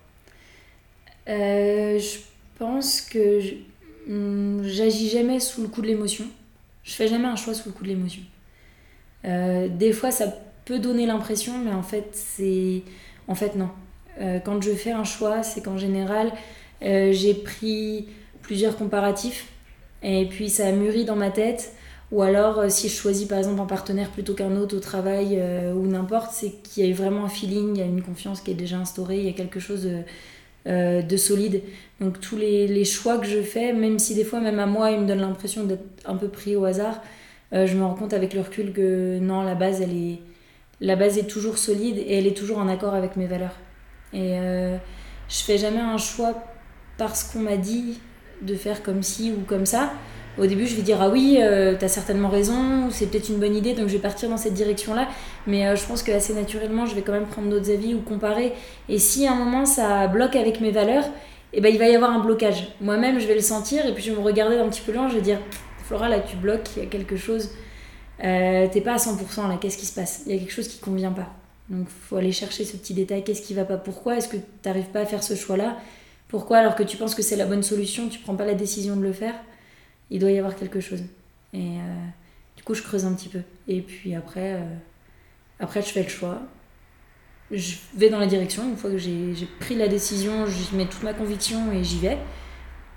Euh, Je pense que hmm, j'agis jamais sous le coup de l'émotion. Je fais jamais un choix sous le coup de l'émotion. Euh, des fois, ça peut donner l'impression, mais en fait, c'est. En fait, non. Euh, quand je fais un choix, c'est qu'en général, j'ai pris plusieurs comparatifs et puis ça a mûri dans ma tête ou alors, euh, si je choisis par exemple un partenaire plutôt qu'un autre au travail euh, ou n'importe, c'est qu'il y a vraiment un feeling, il y a une confiance qui est déjà instaurée, il y a quelque chose de, euh, de solide. Donc tous les, les, choix que je fais, même si des fois, même à moi, ils me donnent l'impression d'être un peu pris au hasard, je me rends compte avec le recul que non, la base, elle est, la base est toujours solide et elle est toujours en accord avec mes valeurs. Et je fais jamais un choix parce qu'on m'a dit de faire comme ci ou comme ça au début, je vais dire ah oui, euh, tu as certainement raison, c'est peut-être une bonne idée, donc je vais partir dans cette direction-là. Mais euh, je pense que assez naturellement, je vais quand même prendre d'autres avis ou comparer. Et si à un moment ça bloque avec mes valeurs, eh ben, il va y avoir un blocage. Moi-même, je vais le sentir et puis je vais me regarder un petit peu loin, je vais dire Flora, là tu bloques, il y a quelque chose, euh, t'es pas à 100% là, qu'est-ce qui se passe? Il y a quelque chose qui convient pas. Donc il faut aller chercher ce petit détail, qu'est-ce qui va pas? Pourquoi est-ce que tu n'arrives pas à faire ce choix-là? Pourquoi alors que tu penses que c'est la bonne solution, tu prends pas la décision de le faire? Il doit y avoir quelque chose. Et euh, du coup, je creuse un petit peu. Et puis après, euh, après, je fais le choix. Je vais dans la direction. Une fois que j'ai pris la décision, je mets toute ma conviction et j'y vais.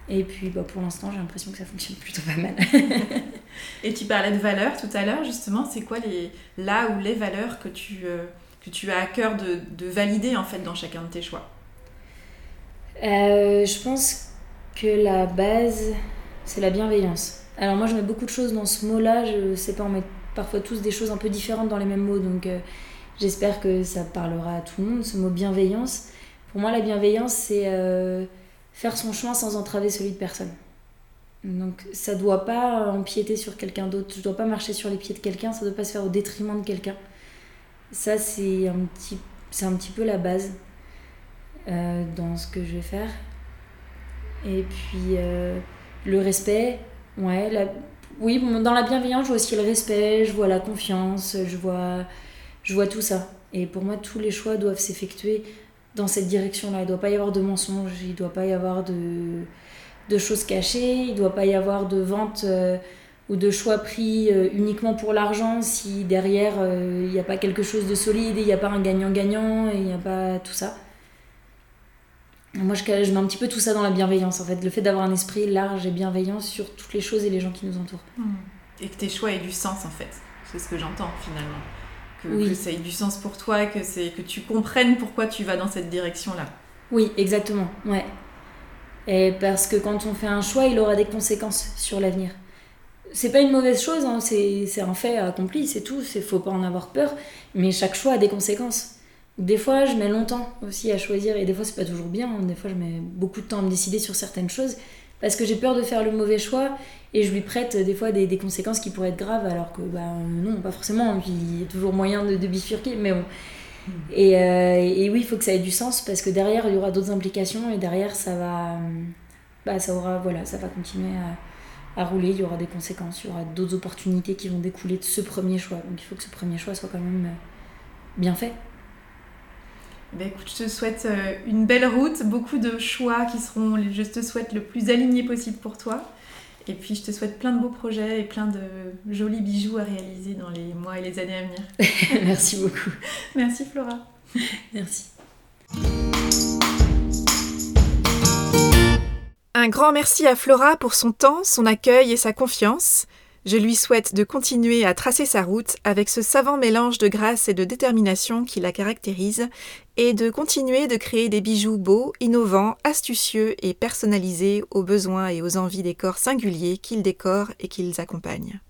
Et puis bah, pour l'instant, j'ai l'impression que ça fonctionne plutôt pas mal. et tu parlais de valeurs tout à l'heure, justement. C'est quoi les, là ou les valeurs que tu, euh, que tu as à cœur de, de, valider en fait dans chacun de tes choix? Je pense que la base, c'est la bienveillance. Alors moi je mets beaucoup de choses dans ce mot-là, je sais pas, on met parfois tous des choses un peu différentes dans les mêmes mots, donc euh, j'espère que ça parlera à tout le monde, ce mot bienveillance. Pour moi la bienveillance c'est euh, faire son chemin sans entraver celui de personne. Donc ça doit pas empiéter sur quelqu'un d'autre, je dois pas marcher sur les pieds de quelqu'un, ça doit pas se faire au détriment de quelqu'un. Ça c'est un petit, un petit peu la base euh, dans ce que je vais faire. Et puis le respect, ouais. La... Oui, dans la bienveillance, je vois aussi le respect, je vois la confiance, je vois, je vois tout ça. Et pour moi, tous les choix doivent s'effectuer dans cette direction-là. Il ne doit pas y avoir de mensonges, il ne doit pas y avoir de, de choses cachées, il ne doit pas y avoir de vente euh, ou de choix pris euh, uniquement pour l'argent si derrière euh, il n'y a pas quelque chose de solide, il n'y a pas un gagnant-gagnant, il n'y a pas tout ça. Moi, je, je, mets un petit peu tout ça dans la bienveillance, en fait. Le fait d'avoir un esprit large et bienveillant sur toutes les choses et les gens qui nous entourent. Hmm. Et que tes choix aient du sens, en fait. C'est ce que j'entends, finalement. Que, oui. que, ça ait du sens pour toi, que, que tu comprennes pourquoi tu vas dans cette direction-là. Oui, exactement, ouais. Et parce que quand on fait un choix, il aura des conséquences sur l'avenir. C'est pas une mauvaise chose, hein, c'est un fait accompli, c'est tout, il faut pas en avoir peur, mais chaque choix a des conséquences. Des fois, je mets longtemps aussi à choisir, et des fois, c'est pas toujours bien, hein. des fois, je mets beaucoup de temps à me décider sur certaines choses, parce que j'ai peur de faire le mauvais choix, et je lui prête des fois des, des conséquences qui pourraient être graves, alors que bah, non, pas forcément, puis il y a toujours moyen de, de bifurquer, mais bon. Et, euh, et, oui, il faut que ça ait du sens parce que derrière, il y aura d'autres implications et derrière, ça va, bah, ça aura, voilà, ça va continuer à, à, rouler. Il y aura des conséquences, il y aura d'autres opportunités qui vont découler de ce premier choix. Donc il faut que ce premier choix soit quand même euh, bien fait. Ben écoute, je te souhaite euh, une belle route, beaucoup de choix qui seront, je te souhaite le plus aligné possible pour toi. Et puis, je te souhaite plein de beaux projets et plein de jolis bijoux à réaliser dans les mois et les années à venir. Merci beaucoup. Merci Flora. Merci. Un grand merci à Flora pour son temps, son accueil et sa confiance. Je lui souhaite de continuer à tracer sa route avec ce savant mélange de grâce et de détermination qui la caractérise, et de continuer de créer des bijoux beaux, innovants, astucieux et personnalisés aux besoins et aux envies des corps singuliers qu'ils décorent et qu'ils accompagnent.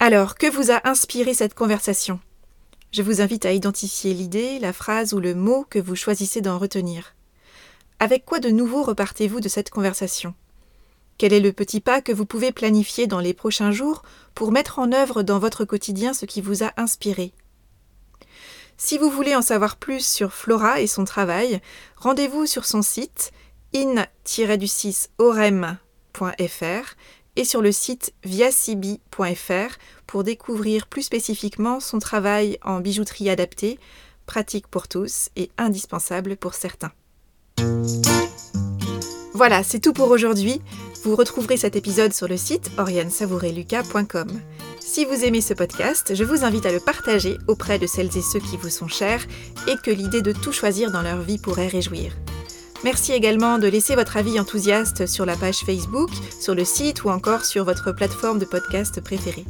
Alors, que vous a inspiré cette conversation? Je vous invite à identifier l'idée, la phrase ou le mot que vous choisissez d'en retenir. Avec quoi de nouveau repartez-vous de cette conversation? Quel est le petit pas que vous pouvez planifier dans les prochains jours pour mettre en œuvre dans votre quotidien ce qui vous a inspiré? Si vous voulez en savoir plus sur Flora et son travail, rendez-vous sur son site in-du6orem.fr et sur le site viacibi.fr pour découvrir plus spécifiquement son travail en bijouterie adaptée, pratique pour tous et indispensable pour certains. Voilà, c'est tout pour aujourd'hui. Vous retrouverez cet épisode sur le site oriansavoureluca.com. Si vous aimez ce podcast, je vous invite à le partager auprès de celles et ceux qui vous sont chers et que l'idée de tout choisir dans leur vie pourrait réjouir. Merci également de laisser votre avis enthousiaste sur la page Facebook, sur le site ou encore sur votre plateforme de podcast préférée.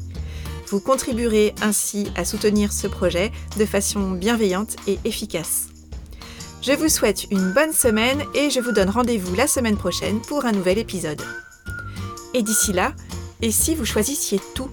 Vous contribuerez ainsi à soutenir ce projet de façon bienveillante et efficace. Je vous souhaite une bonne semaine et je vous donne rendez-vous la semaine prochaine pour un nouvel épisode. Et d'ici là, et si vous choisissiez tout?